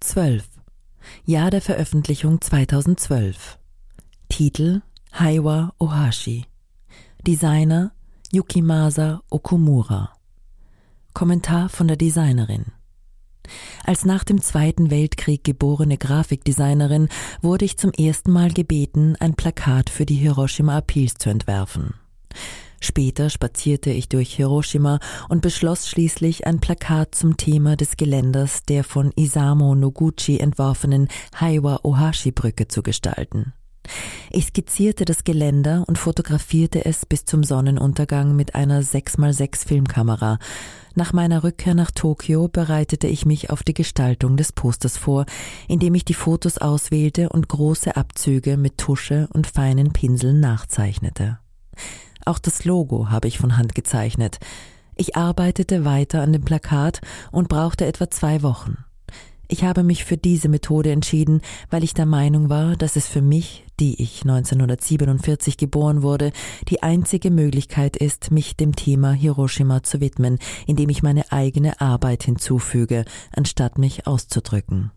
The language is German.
12. Jahr der Veröffentlichung 2012. Titel Haiwa Ohashi. Designer Yukimasa Okumura. Kommentar von der Designerin. Als nach dem Zweiten Weltkrieg geborene Grafikdesignerin wurde ich zum ersten Mal gebeten, ein Plakat für die Hiroshima Appeals zu entwerfen. Später spazierte ich durch Hiroshima und beschloss schließlich, ein Plakat zum Thema des Geländers der von Isamo Noguchi entworfenen Haiwa Ohashi Brücke zu gestalten. Ich skizzierte das Geländer und fotografierte es bis zum Sonnenuntergang mit einer 6x6 Filmkamera. Nach meiner Rückkehr nach Tokio bereitete ich mich auf die Gestaltung des Posters vor, indem ich die Fotos auswählte und große Abzüge mit Tusche und feinen Pinseln nachzeichnete. Auch das Logo habe ich von Hand gezeichnet. Ich arbeitete weiter an dem Plakat und brauchte etwa zwei Wochen. Ich habe mich für diese Methode entschieden, weil ich der Meinung war, dass es für mich, die ich 1947 geboren wurde, die einzige Möglichkeit ist, mich dem Thema Hiroshima zu widmen, indem ich meine eigene Arbeit hinzufüge, anstatt mich auszudrücken.